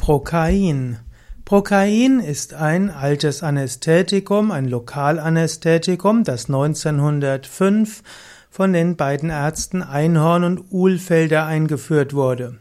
Prokain. Prokain ist ein altes Anästhetikum, ein Lokalanästhetikum, das 1905 von den beiden Ärzten Einhorn und Uhlfelder eingeführt wurde.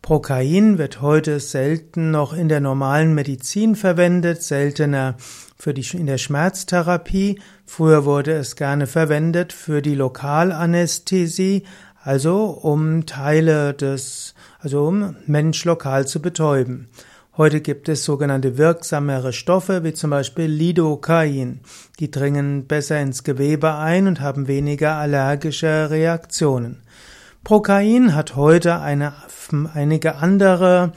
Prokain wird heute selten noch in der normalen Medizin verwendet, seltener für die, in der Schmerztherapie. Früher wurde es gerne verwendet für die Lokalanästhesie, also um Teile des, also um Mensch lokal zu betäuben. Heute gibt es sogenannte wirksamere Stoffe, wie zum Beispiel Lidocain. Die dringen besser ins Gewebe ein und haben weniger allergische Reaktionen. Prokain hat heute eine, einige andere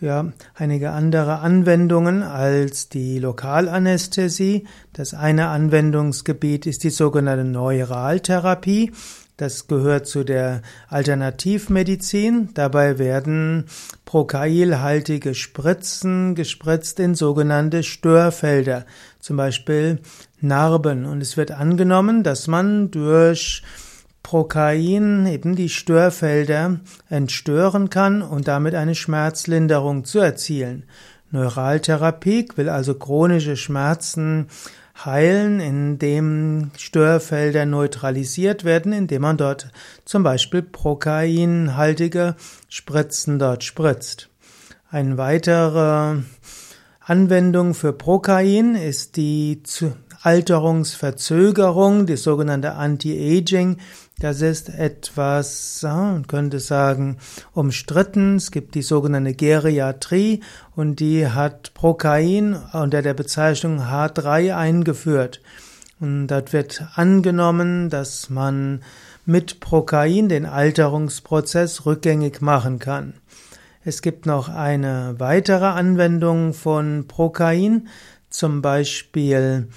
ja, einige andere Anwendungen als die Lokalanästhesie. Das eine Anwendungsgebiet ist die sogenannte Neuraltherapie. Das gehört zu der Alternativmedizin. Dabei werden prokailhaltige Spritzen gespritzt in sogenannte Störfelder, zum Beispiel Narben. Und es wird angenommen, dass man durch Prokain eben die Störfelder entstören kann und damit eine Schmerzlinderung zu erzielen. Neuraltherapie will also chronische Schmerzen heilen, indem Störfelder neutralisiert werden, indem man dort zum Beispiel prokainhaltige Spritzen dort spritzt. Eine weitere Anwendung für Prokain ist die Alterungsverzögerung, die sogenannte Anti-Aging. Das ist etwas, man könnte sagen, umstritten. Es gibt die sogenannte Geriatrie und die hat Prokain unter der Bezeichnung H3 eingeführt. Und dort wird angenommen, dass man mit Prokain den Alterungsprozess rückgängig machen kann. Es gibt noch eine weitere Anwendung von Prokain, zum Beispiel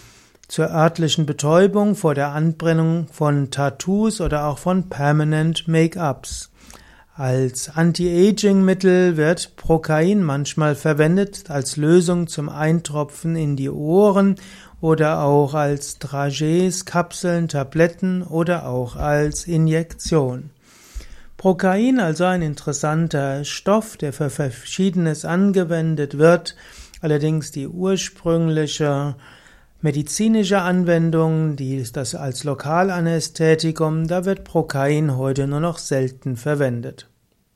zur örtlichen Betäubung vor der Anbrennung von Tattoos oder auch von Permanent Make-ups. Als Anti-Aging-Mittel wird Prokain manchmal verwendet als Lösung zum Eintropfen in die Ohren oder auch als Dragees, Kapseln, Tabletten oder auch als Injektion. Prokain, also ein interessanter Stoff, der für Verschiedenes angewendet wird, allerdings die ursprüngliche Medizinische Anwendung, die ist das als Lokalanästhetikum, da wird Prokain heute nur noch selten verwendet.